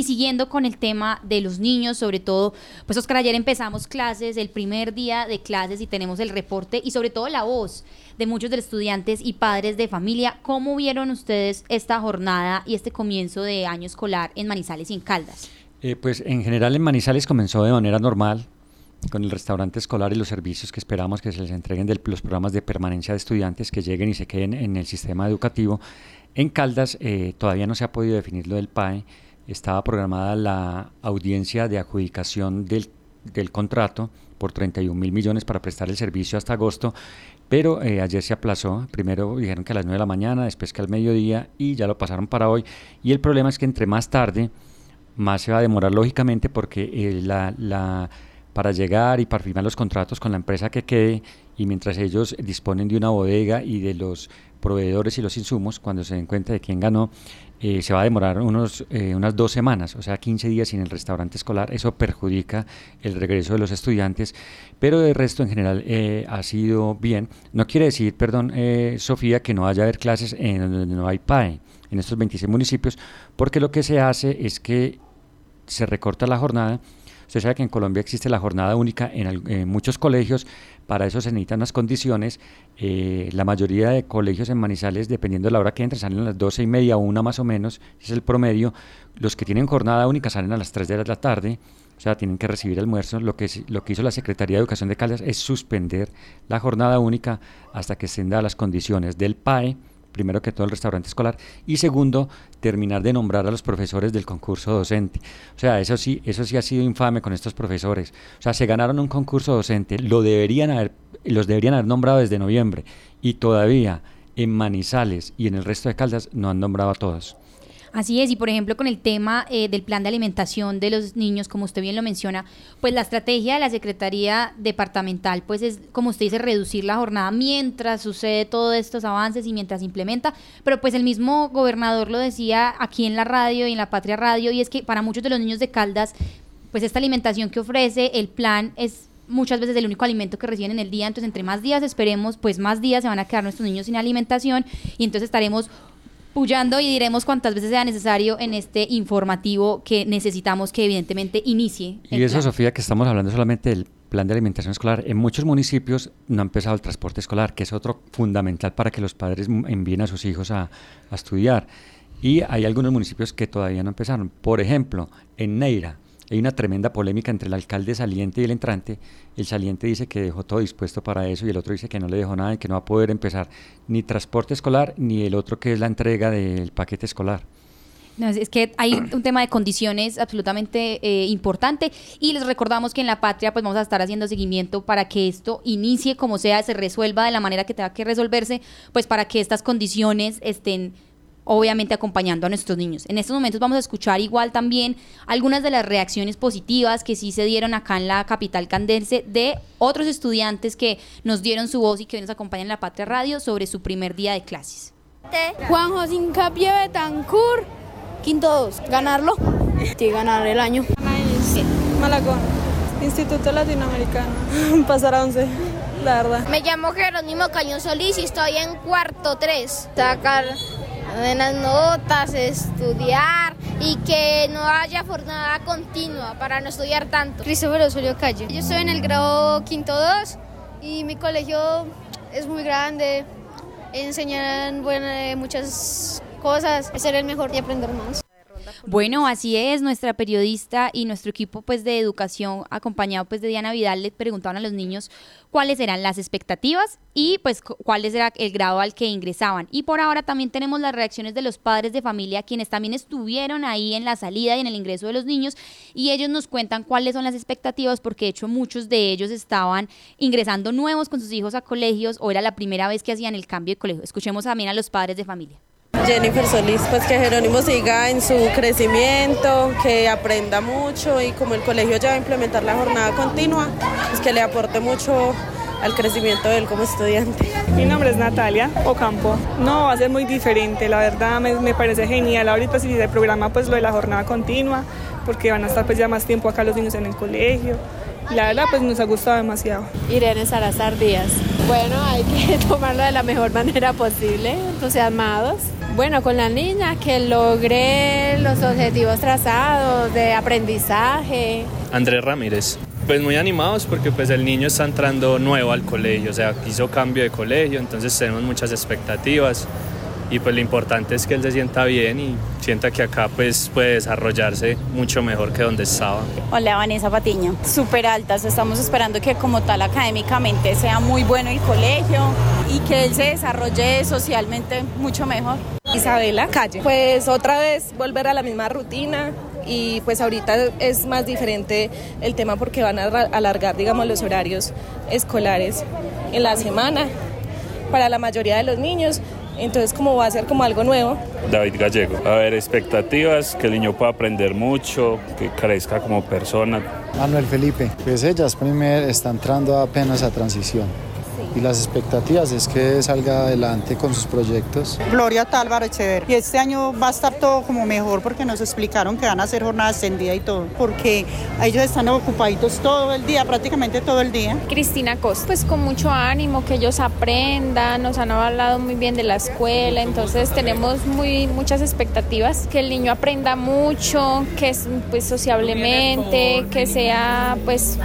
Y siguiendo con el tema de los niños, sobre todo, pues Oscar, ayer empezamos clases, el primer día de clases y tenemos el reporte y sobre todo la voz de muchos de los estudiantes y padres de familia. ¿Cómo vieron ustedes esta jornada y este comienzo de año escolar en Manizales y en Caldas? Eh, pues en general en Manizales comenzó de manera normal con el restaurante escolar y los servicios que esperamos que se les entreguen de los programas de permanencia de estudiantes que lleguen y se queden en el sistema educativo. En Caldas eh, todavía no se ha podido definir lo del PAE. Estaba programada la audiencia de adjudicación del, del contrato por 31 mil millones para prestar el servicio hasta agosto, pero eh, ayer se aplazó. Primero dijeron que a las 9 de la mañana, después que al mediodía y ya lo pasaron para hoy. Y el problema es que entre más tarde, más se va a demorar lógicamente porque eh, la, para llegar y para firmar los contratos con la empresa que quede y mientras ellos disponen de una bodega y de los proveedores y los insumos, cuando se den cuenta de quién ganó, eh, se va a demorar unos, eh, unas dos semanas, o sea, 15 días sin el restaurante escolar. Eso perjudica el regreso de los estudiantes, pero de resto en general ha sido bien. No quiere decir, perdón, Sofía, que no vaya a haber clases en donde no hay PAE, en estos 26 municipios, porque lo que se hace es que se recorta la jornada. Usted sabe que en Colombia existe la jornada única en, muchos colegios, para eso se necesitan unas condiciones. Eh, la mayoría de colegios en Manizales, dependiendo de la hora que entren, salen a las 12 y media, una más o menos, es el promedio. Los que tienen jornada única salen a las 3 de la tarde, o sea, tienen que recibir almuerzo. Lo que, lo que hizo la Secretaría de Educación de Caldas es suspender la jornada única hasta que estén dadas las condiciones del PAE primero que todo el restaurante escolar y segundo terminar de nombrar a los profesores del concurso docente. O sea, eso sí, eso sí ha sido infame con estos profesores. O sea, se ganaron un concurso docente, lo deberían haber, los deberían haber nombrado desde noviembre y todavía en Manizales y en el resto de Caldas no han nombrado a todos. Así es, y por ejemplo con el tema eh, del plan de alimentación de los niños, como usted bien lo menciona, pues la estrategia de la Secretaría Departamental, pues es, como usted dice, reducir la jornada mientras sucede todos estos avances y mientras implementa, pero pues el mismo gobernador lo decía aquí en la radio y en la Patria Radio, y es que para muchos de los niños de Caldas, pues esta alimentación que ofrece el plan es muchas veces el único alimento que reciben en el día, entonces entre más días esperemos, pues más días se van a quedar nuestros niños sin alimentación y entonces estaremos pullando y diremos cuántas veces sea necesario en este informativo que necesitamos que evidentemente inicie. Y eso, Sofía, que estamos hablando solamente del plan de alimentación escolar. En muchos municipios no ha empezado el transporte escolar, que es otro fundamental para que los padres envíen a sus hijos a, a estudiar. Y hay algunos municipios que todavía no empezaron. Por ejemplo, en Neira, hay una tremenda polémica entre el alcalde saliente y el entrante. El saliente dice que dejó todo dispuesto para eso y el otro dice que no le dejó nada y que no va a poder empezar ni transporte escolar ni el otro que es la entrega del paquete escolar. No, es que hay un tema de condiciones absolutamente eh, importante y les recordamos que en la patria pues vamos a estar haciendo seguimiento para que esto inicie como sea, se resuelva de la manera que tenga que resolverse, pues para que estas condiciones estén obviamente acompañando a nuestros niños. En estos momentos vamos a escuchar igual también algunas de las reacciones positivas que sí se dieron acá en la capital candense de otros estudiantes que nos dieron su voz y que hoy nos acompañan en la Patria Radio sobre su primer día de clases. Juan José Incapié Betancourt, quinto 2, ganarlo. Sí, ganar el año. Malacón, Instituto Latinoamericano, pasar a 11 la verdad. Me llamo Jerónimo Cañón Solís y estoy en cuarto 3. Sacar buenas notas, estudiar y que no haya jornada continua para no estudiar tanto. Cristóbal Osorio Calle. Yo estoy en el grado quinto 2 y mi colegio es muy grande, enseñan buenas, muchas cosas, ser el mejor y aprender más. Bueno, así es, nuestra periodista y nuestro equipo pues de educación acompañado pues de Diana Vidal le preguntaban a los niños cuáles eran las expectativas y pues cuál era el grado al que ingresaban. Y por ahora también tenemos las reacciones de los padres de familia quienes también estuvieron ahí en la salida y en el ingreso de los niños y ellos nos cuentan cuáles son las expectativas porque de hecho muchos de ellos estaban ingresando nuevos con sus hijos a colegios o era la primera vez que hacían el cambio de colegio. Escuchemos también a los padres de familia. Jennifer Solís, pues que Jerónimo siga en su crecimiento, que aprenda mucho y como el colegio ya va a implementar la jornada continua, pues que le aporte mucho al crecimiento de él como estudiante. Mi nombre es Natalia Ocampo. No, va a ser muy diferente, la verdad me, parece genial. Ahorita si el programa pues lo de la jornada continua, porque van a estar pues ya más tiempo acá los niños en el colegio. La verdad pues nos ha gustado demasiado. Irene Salazar Díaz. Bueno, hay que tomarlo de la mejor manera posible, entusiasmados Bueno, con la niña que logre los objetivos trazados de aprendizaje. Andrés Ramírez. Pues muy animados porque pues el niño está entrando nuevo al colegio, o sea, hizo cambio de colegio, entonces tenemos muchas expectativas y pues lo importante es que él se sienta bien y sienta que acá pues puede desarrollarse mucho mejor que donde estaba. Hola Vanessa Patiño, súper altas, estamos esperando que como tal académicamente sea muy bueno el colegio y que él se desarrolle socialmente mucho mejor. Isabela Calle, pues otra vez volver a la misma rutina, y pues ahorita es más diferente el tema porque van a alargar, digamos, los horarios escolares en la semana para la mayoría de los niños. Entonces, como va a ser como algo nuevo. David Gallego. A ver, expectativas, que el niño pueda aprender mucho, que crezca como persona. Manuel Felipe, pues ellas primero está entrando apenas a transición y las expectativas es que salga adelante con sus proyectos. Gloria Tálvaro Echever. Y este año va a estar todo como mejor porque nos explicaron que van a hacer jornada extendida y todo, porque ellos están ocupaditos todo el día, prácticamente todo el día. Cristina Costa, pues con mucho ánimo, que ellos aprendan, nos han hablado muy bien de la escuela, entonces tenemos muy, muchas expectativas, que el niño aprenda mucho, que pues sociablemente, que sea pues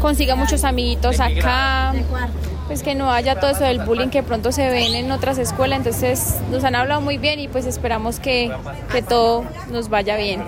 consiga muchos amiguitos acá pues que no haya todo eso del bullying que pronto se ven en otras escuelas. Entonces nos han hablado muy bien y pues esperamos que, que todo nos vaya bien.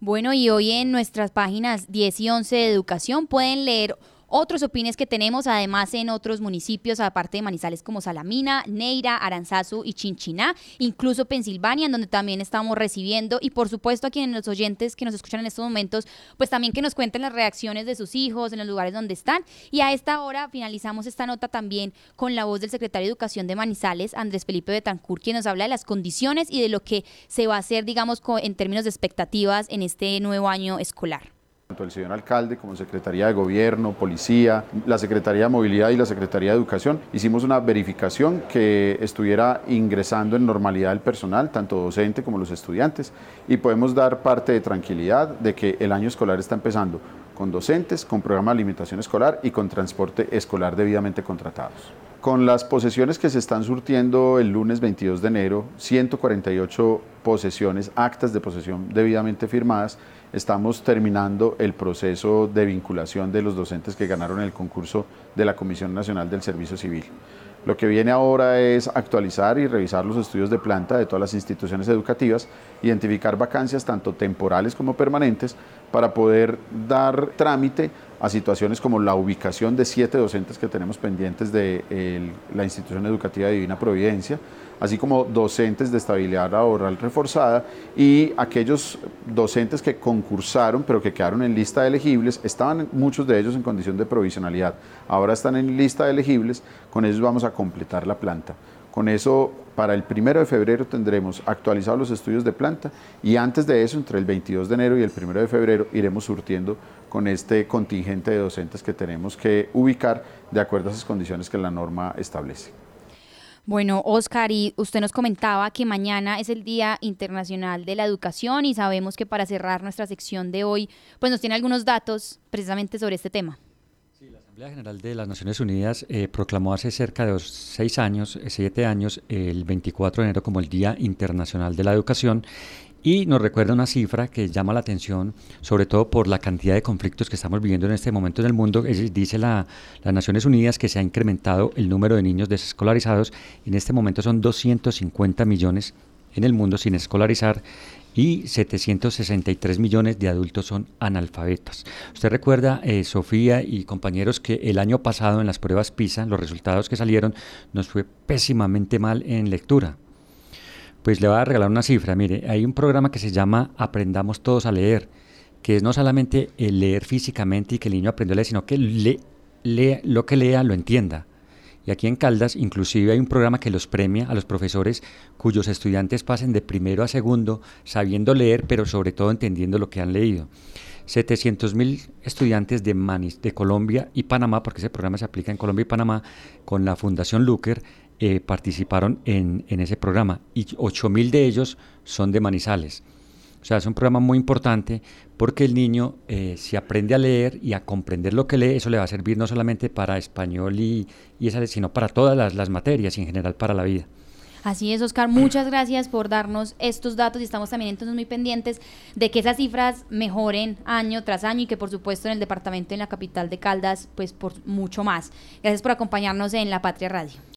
Bueno, y hoy en nuestras páginas 10 y 11 de educación pueden leer otros opines que tenemos además en otros municipios, aparte de Manizales como Salamina, Neira, Aranzazu y Chinchiná, incluso Pensilvania, en donde también estamos recibiendo, y por supuesto a quienes los oyentes que nos escuchan en estos momentos, pues también que nos cuenten las reacciones de sus hijos en los lugares donde están. Y a esta hora finalizamos esta nota también con la voz del secretario de Educación de Manizales, Andrés Felipe Betancur, quien nos habla de las condiciones y de lo que se va a hacer, digamos, en términos de expectativas en este nuevo año escolar. Tanto el señor alcalde como Secretaría de Gobierno, Policía, la Secretaría de Movilidad y la Secretaría de Educación hicimos una verificación que estuviera ingresando en normalidad el personal, tanto docente como los estudiantes, y podemos dar parte de tranquilidad de que el año escolar está empezando con docentes, con programa de alimentación escolar y con transporte escolar debidamente contratados. Con las posesiones que se están surtiendo el lunes 22 de enero, 148 posesiones, actas de posesión debidamente firmadas, estamos terminando el proceso de vinculación de los docentes que ganaron el concurso de la Comisión Nacional del Servicio Civil. Lo que viene ahora es actualizar y revisar los estudios de planta de todas las instituciones educativas, identificar vacancias tanto temporales como permanentes para poder dar trámite a situaciones como la ubicación de siete docentes que tenemos pendientes de la institución educativa Divina Providencia, así como docentes de estabilidad laboral reforzada y aquellos docentes que concursaron pero que quedaron en lista de elegibles, estaban muchos de ellos en condición de provisionalidad, ahora están en lista de elegibles, con ellos vamos a completar la planta. Con eso, para el primero de febrero tendremos actualizados los estudios de planta y antes de eso, entre el 22 de enero y el primero de febrero, iremos surtiendo con este contingente de docentes que tenemos que ubicar de acuerdo a esas condiciones que la norma establece. Bueno, Oscar, y usted nos comentaba que mañana es el Día Internacional de la Educación y sabemos que para cerrar nuestra sección de hoy, pues nos tiene algunos datos precisamente sobre este tema. Sí, la Asamblea General de las Naciones Unidas eh, proclamó hace cerca de seis años, eh, siete años, el 24 de enero como el Día Internacional de la Educación y nos recuerda una cifra que llama la atención, sobre todo por la cantidad de conflictos que estamos viviendo en este momento en el mundo. dice la, las Naciones Unidas que se ha incrementado el número de niños desescolarizados. En este momento son 250 millones en el mundo sin escolarizar y 763 millones de adultos son analfabetas. Usted recuerda, eh, Sofía y compañeros, que el año pasado en las pruebas PISA, los resultados que salieron, nos fue pésimamente mal en lectura. Pues le voy a regalar una cifra. Mire, hay un programa que se llama Aprendamos Todos a Leer, que es no solamente el leer físicamente y que el niño aprenda a leer, sino que le, lo que lea lo entienda. Y aquí en Caldas inclusive hay un programa que los premia a los profesores cuyos estudiantes pasen de primero a segundo sabiendo leer, pero sobre todo entendiendo lo que han leído. 700 mil estudiantes de Manis, de Colombia y Panamá, porque ese programa se aplica en Colombia y Panamá, con la Fundación Luker, eh, participaron en, ese programa y 8.000 de ellos son de Manizales. O sea, es un programa muy importante porque el niño, eh, si aprende a leer y a comprender lo que lee, eso le va a servir no solamente para español y, y esa, sino para todas las, las materias y en general para la vida. Así es, Oscar. Muchas gracias por darnos estos datos y estamos también entonces muy pendientes de que esas cifras mejoren año tras año y que por supuesto en el departamento, en la capital de Caldas, pues por mucho más. Gracias por acompañarnos en La Patria Radio.